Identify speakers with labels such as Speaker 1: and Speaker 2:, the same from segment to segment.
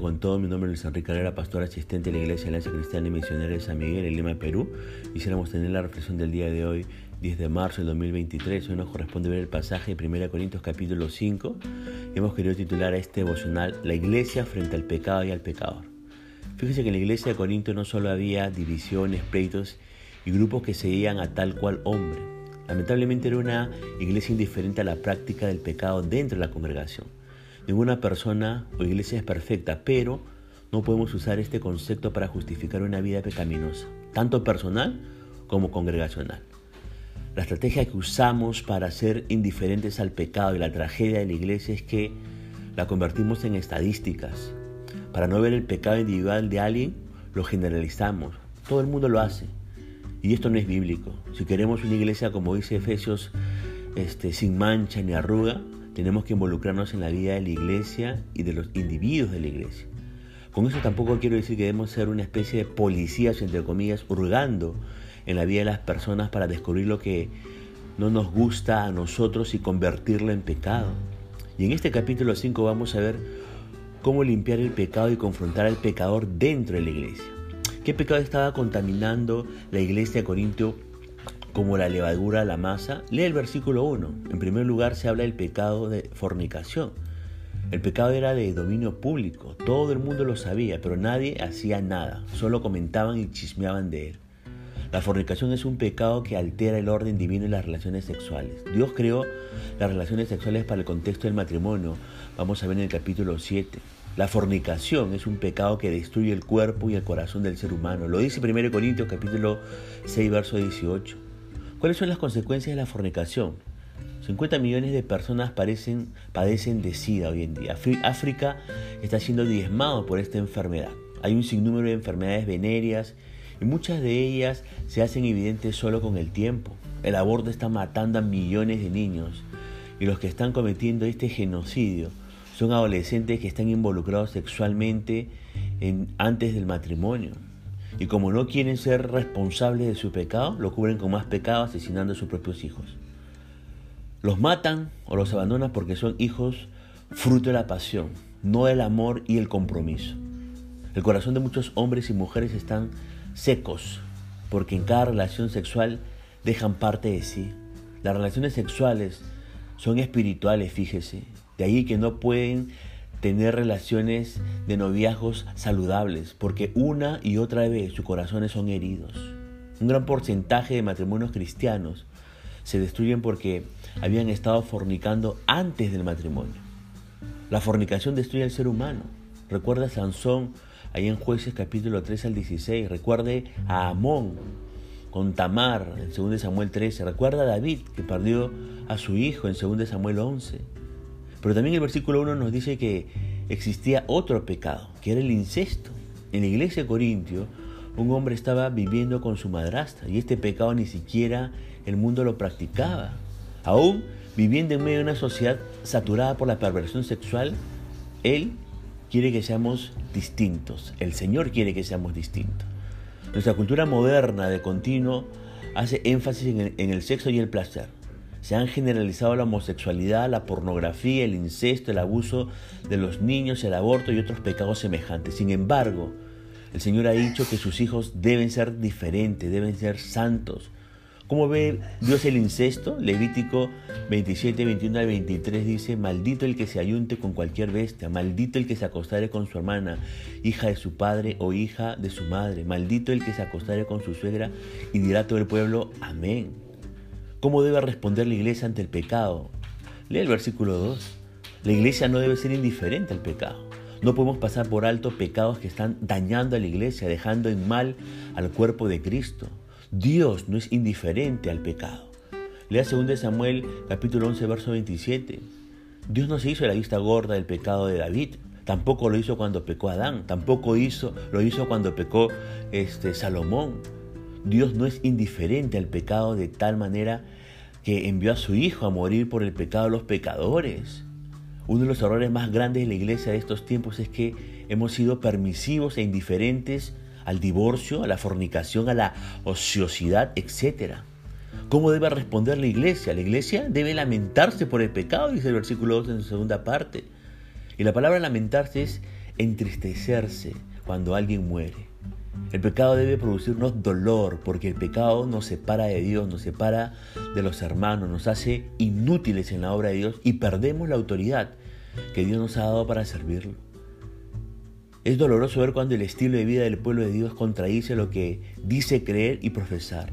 Speaker 1: con todo. Mi nombre es Luis Enrique Carrera, pastor asistente de la Iglesia Alianza Cristiana y Misionera de San Miguel en Lima, Perú. Quisiéramos tener la reflexión del día de hoy, 10 de marzo del 2023. Hoy nos corresponde ver el pasaje de 1 Corintios capítulo 5. Hemos querido titular a este devocional La Iglesia frente al pecado y al pecador. Fíjese que en la Iglesia de Corinto no solo había divisiones, pleitos y grupos que seguían a tal cual hombre. Lamentablemente era una iglesia indiferente a la práctica del pecado dentro de la congregación. Ninguna persona o iglesia es perfecta, pero no podemos usar este concepto para justificar una vida pecaminosa, tanto personal como congregacional. La estrategia que usamos para ser indiferentes al pecado y la tragedia de la iglesia es que la convertimos en estadísticas. Para no ver el pecado individual de alguien, lo generalizamos. Todo el mundo lo hace. Y esto no es bíblico. Si queremos una iglesia, como dice Efesios, este, sin mancha ni arruga, tenemos que involucrarnos en la vida de la iglesia y de los individuos de la iglesia. Con eso tampoco quiero decir que debemos ser una especie de policías, entre comillas, hurgando en la vida de las personas para descubrir lo que no nos gusta a nosotros y convertirlo en pecado. Y en este capítulo 5 vamos a ver cómo limpiar el pecado y confrontar al pecador dentro de la iglesia. ¿Qué pecado estaba contaminando la iglesia de Corintio como la levadura a la masa, lee el versículo 1. En primer lugar se habla del pecado de fornicación. El pecado era de dominio público, todo el mundo lo sabía, pero nadie hacía nada, solo comentaban y chismeaban de él. La fornicación es un pecado que altera el orden divino en las relaciones sexuales. Dios creó las relaciones sexuales para el contexto del matrimonio. Vamos a ver en el capítulo 7. La fornicación es un pecado que destruye el cuerpo y el corazón del ser humano. Lo dice 1 Corintios capítulo 6, verso 18. ¿Cuáles son las consecuencias de la fornicación? 50 millones de personas padecen de SIDA hoy en día. África está siendo diezmado por esta enfermedad. Hay un sinnúmero de enfermedades venéreas y muchas de ellas se hacen evidentes solo con el tiempo. El aborto está matando a millones de niños y los que están cometiendo este genocidio son adolescentes que están involucrados sexualmente antes del matrimonio. Y como no quieren ser responsables de su pecado, lo cubren con más pecado asesinando a sus propios hijos. Los matan o los abandonan porque son hijos fruto de la pasión, no del amor y el compromiso. El corazón de muchos hombres y mujeres están secos porque en cada relación sexual dejan parte de sí. Las relaciones sexuales son espirituales, fíjese. De ahí que no pueden tener relaciones de noviazgos saludables, porque una y otra vez sus corazones son heridos. Un gran porcentaje de matrimonios cristianos se destruyen porque habían estado fornicando antes del matrimonio. La fornicación destruye al ser humano. Recuerda a Sansón ahí en Jueces capítulo 3 al 16. Recuerde a Amón con Tamar en 2 Samuel 13. Recuerda a David que perdió a su hijo en 2 Samuel 11. Pero también el versículo 1 nos dice que existía otro pecado, que era el incesto. En la iglesia de Corintio, un hombre estaba viviendo con su madrastra y este pecado ni siquiera el mundo lo practicaba. Aún viviendo en medio de una sociedad saturada por la perversión sexual, Él quiere que seamos distintos. El Señor quiere que seamos distintos. Nuestra cultura moderna de continuo hace énfasis en el, en el sexo y el placer. Se han generalizado la homosexualidad, la pornografía, el incesto, el abuso de los niños, el aborto y otros pecados semejantes. Sin embargo, el Señor ha dicho que sus hijos deben ser diferentes, deben ser santos. ¿Cómo ve Dios el incesto? Levítico 27, 21 al 23 dice, maldito el que se ayunte con cualquier bestia, maldito el que se acostare con su hermana, hija de su padre o hija de su madre, maldito el que se acostare con su suegra, y dirá todo el pueblo, amén. ¿Cómo debe responder la iglesia ante el pecado? Lee el versículo 2. La iglesia no debe ser indiferente al pecado. No podemos pasar por alto pecados que están dañando a la iglesia, dejando en mal al cuerpo de Cristo. Dios no es indiferente al pecado. Lea 2 Samuel capítulo 11 verso 27. Dios no se hizo la vista gorda del pecado de David. Tampoco lo hizo cuando pecó Adán. Tampoco hizo, lo hizo cuando pecó este, Salomón. Dios no es indiferente al pecado de tal manera que envió a su Hijo a morir por el pecado de los pecadores. Uno de los errores más grandes de la iglesia de estos tiempos es que hemos sido permisivos e indiferentes al divorcio, a la fornicación, a la ociosidad, etc. ¿Cómo debe responder la iglesia? La iglesia debe lamentarse por el pecado, dice el versículo 2 en su segunda parte. Y la palabra lamentarse es entristecerse cuando alguien muere. El pecado debe producirnos dolor porque el pecado nos separa de Dios, nos separa de los hermanos, nos hace inútiles en la obra de Dios y perdemos la autoridad que Dios nos ha dado para servirlo. Es doloroso ver cuando el estilo de vida del pueblo de Dios contradice lo que dice creer y profesar.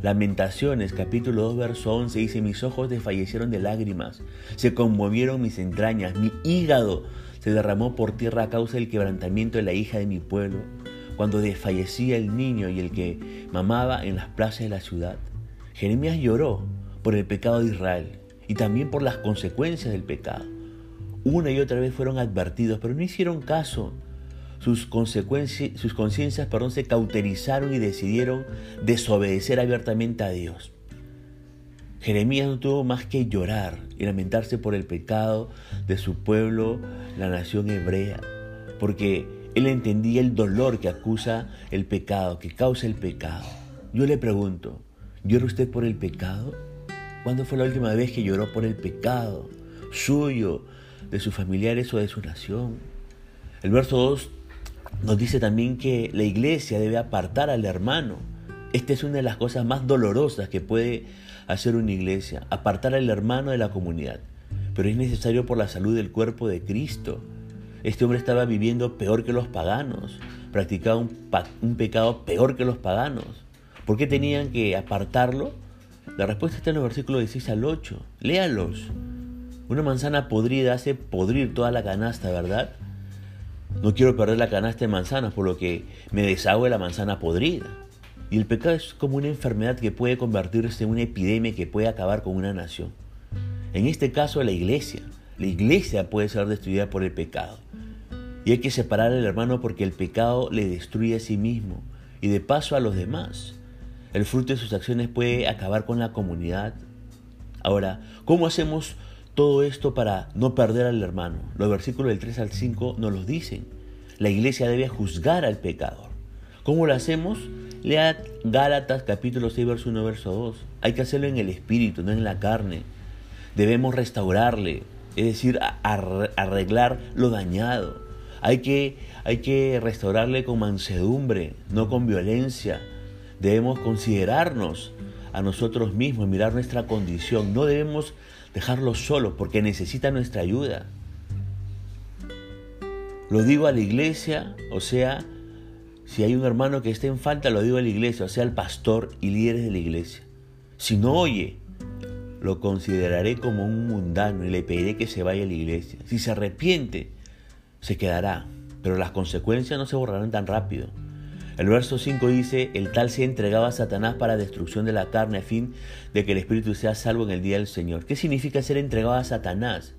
Speaker 1: Lamentaciones capítulo 2 verso 11 dice, mis ojos desfallecieron de lágrimas, se conmovieron mis entrañas, mi hígado se derramó por tierra a causa del quebrantamiento de la hija de mi pueblo, cuando desfallecía el niño y el que mamaba en las plazas de la ciudad. Jeremías lloró por el pecado de Israel y también por las consecuencias del pecado. Una y otra vez fueron advertidos, pero no hicieron caso sus, sus conciencias se cauterizaron y decidieron desobedecer abiertamente a Dios. Jeremías no tuvo más que llorar y lamentarse por el pecado de su pueblo, la nación hebrea, porque él entendía el dolor que acusa el pecado, que causa el pecado. Yo le pregunto, ¿llora usted por el pecado? ¿Cuándo fue la última vez que lloró por el pecado suyo, de sus familiares o de su nación? El verso 2 nos dice también que la iglesia debe apartar al hermano. Esta es una de las cosas más dolorosas que puede hacer una iglesia, apartar al hermano de la comunidad. Pero es necesario por la salud del cuerpo de Cristo. Este hombre estaba viviendo peor que los paganos, practicaba un, pecado peor que los paganos. ¿Por qué tenían que apartarlo? La respuesta está en los versículos 16 al 8. Léalos. Una manzana podrida hace podrir toda la canasta, ¿verdad? No quiero perder la canasta de manzanas, por lo que me deshago de la manzana podrida. Y el pecado es como una enfermedad que puede convertirse en una epidemia que puede acabar con una nación. En este caso, la iglesia. La iglesia puede ser destruida por el pecado. Y hay que separar al hermano porque el pecado le destruye a sí mismo y de paso a los demás. El fruto de sus acciones puede acabar con la comunidad. Ahora, ¿cómo hacemos todo esto para no perder al hermano. Los versículos del 3 al 5 nos los dicen. La iglesia debe juzgar al pecador. ¿Cómo lo hacemos? Lea Gálatas capítulo 6, verso 1, verso 2. Hay que hacerlo en el espíritu, no en la carne. Debemos restaurarle, es decir, arreglar lo dañado. Hay que, hay que restaurarle con mansedumbre, no con violencia. Debemos considerarnos a nosotros mismos, mirar nuestra condición. No debemos dejarlo solo porque necesita nuestra ayuda. Lo digo a la iglesia, o sea, si hay un hermano que esté en falta, lo digo a la iglesia, o sea, al pastor y líderes de la iglesia. Si no oye, lo consideraré como un mundano y le pediré que se vaya a la iglesia. Si se arrepiente, se quedará, pero las consecuencias no se borrarán tan rápido. El verso 5 dice, el tal se entregaba a Satanás para destrucción de la carne a fin de que el espíritu sea salvo en el día del Señor. ¿Qué significa ser entregado a Satanás?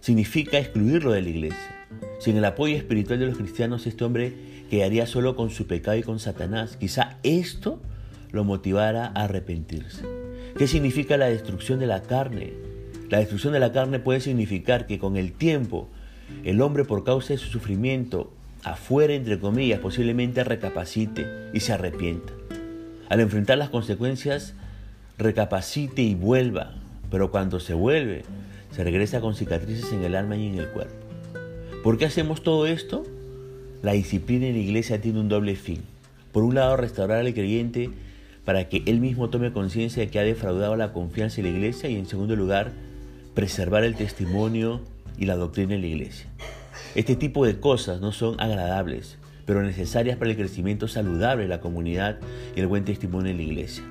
Speaker 1: Significa excluirlo de la iglesia. Sin el apoyo espiritual de los cristianos, este hombre quedaría solo con su pecado y con Satanás. Quizá esto lo motivara a arrepentirse. ¿Qué significa la destrucción de la carne? La destrucción de la carne puede significar que con el tiempo el hombre por causa de su sufrimiento afuera, entre comillas, posiblemente recapacite y se arrepienta. Al enfrentar las consecuencias, recapacite y vuelva, pero cuando se vuelve, se regresa con cicatrices en el alma y en el cuerpo. ¿Por qué hacemos todo esto? La disciplina en la iglesia tiene un doble fin. Por un lado, restaurar al creyente para que él mismo tome conciencia de que ha defraudado la confianza en la iglesia y en segundo lugar, preservar el testimonio y la doctrina en la iglesia. Este tipo de cosas no son agradables, pero necesarias para el crecimiento saludable de la comunidad y el buen testimonio de la iglesia.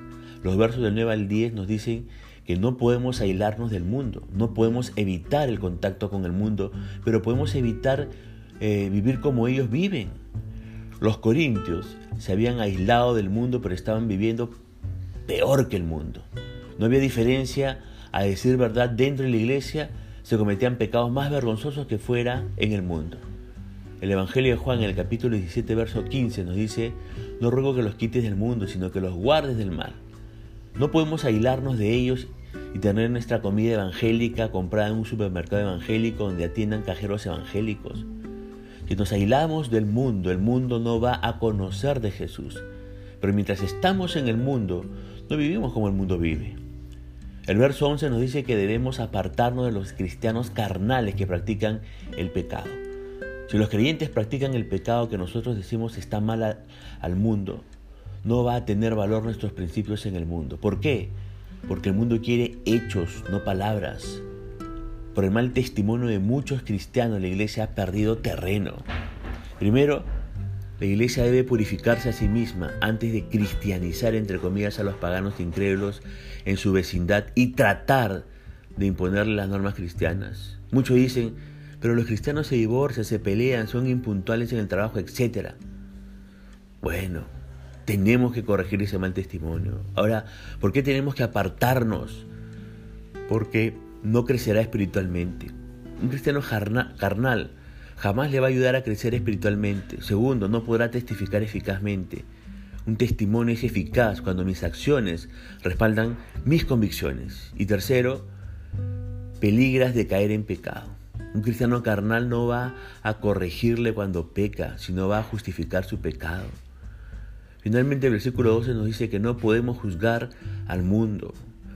Speaker 1: Los versos del 9 al 10 nos dicen que no podemos aislarnos del mundo, no podemos evitar el contacto con el mundo, pero podemos evitar eh, vivir como ellos viven. Los corintios se habían aislado del mundo, pero estaban viviendo peor que el mundo. No había diferencia, a decir verdad, dentro de la iglesia se cometían pecados más vergonzosos que fuera en el mundo. El Evangelio de Juan en el capítulo 17, verso 15 nos dice, no ruego que los quites del mundo, sino que los guardes del mal. No podemos aislarnos de ellos y tener nuestra comida evangélica comprada en un supermercado evangélico donde atiendan cajeros evangélicos. Si nos aislamos del mundo, el mundo no va a conocer de Jesús. Pero mientras estamos en el mundo, no vivimos como el mundo vive. El verso 11 nos dice que debemos apartarnos de los cristianos carnales que practican el pecado. Si los creyentes practican el pecado que nosotros decimos está mal al mundo, no va a tener valor nuestros principios en el mundo. ¿Por qué? Porque el mundo quiere hechos, no palabras. Por el mal testimonio de muchos cristianos, la iglesia ha perdido terreno. Primero, la iglesia debe purificarse a sí misma antes de cristianizar, entre comillas, a los paganos incrédulos en su vecindad y tratar de imponerle las normas cristianas. Muchos dicen, pero los cristianos se divorcian, se pelean, son impuntuales en el trabajo, etc. Bueno, tenemos que corregir ese mal testimonio. Ahora, ¿por qué tenemos que apartarnos? Porque no crecerá espiritualmente. Un cristiano carnal jamás le va a ayudar a crecer espiritualmente. Segundo, no podrá testificar eficazmente. Un testimonio es eficaz cuando mis acciones respaldan mis convicciones. Y tercero, peligras de caer en pecado. Un cristiano carnal no va a corregirle cuando peca, sino va a justificar su pecado. Finalmente el versículo 12 nos dice que no podemos juzgar al mundo.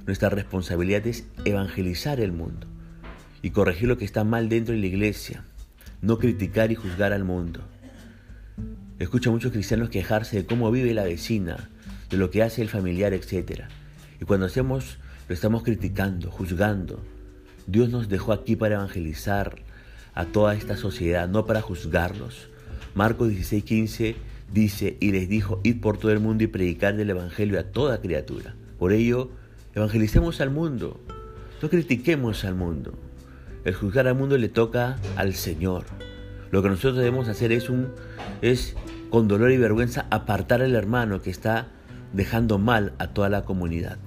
Speaker 1: Nuestra responsabilidad es evangelizar el mundo y corregir lo que está mal dentro de la iglesia, no criticar y juzgar al mundo. Escucho a muchos cristianos quejarse de cómo vive la vecina, de lo que hace el familiar, etc. Y cuando hacemos, lo estamos criticando, juzgando. Dios nos dejó aquí para evangelizar a toda esta sociedad, no para juzgarlos. Marcos 16:15 dice, y les dijo, id por todo el mundo y predicar del Evangelio a toda criatura. Por ello, evangelicemos al mundo, no critiquemos al mundo. El juzgar al mundo le toca al Señor. Lo que nosotros debemos hacer es, es con dolor y vergüenza apartar al hermano que está dejando mal a toda la comunidad.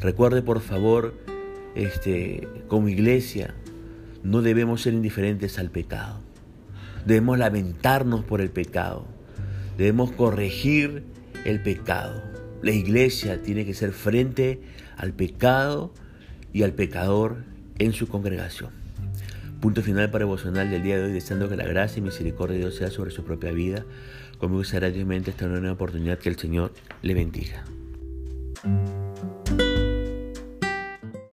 Speaker 1: Recuerde por favor, este, como iglesia, no debemos ser indiferentes al pecado. Debemos lamentarnos por el pecado. Debemos corregir el pecado. La iglesia tiene que ser frente al pecado y al pecador en su congregación. Punto final para emocional del día de hoy, deseando que la gracia y misericordia de Dios sea sobre su propia vida. Conmigo será esta nueva oportunidad que el Señor le bendiga.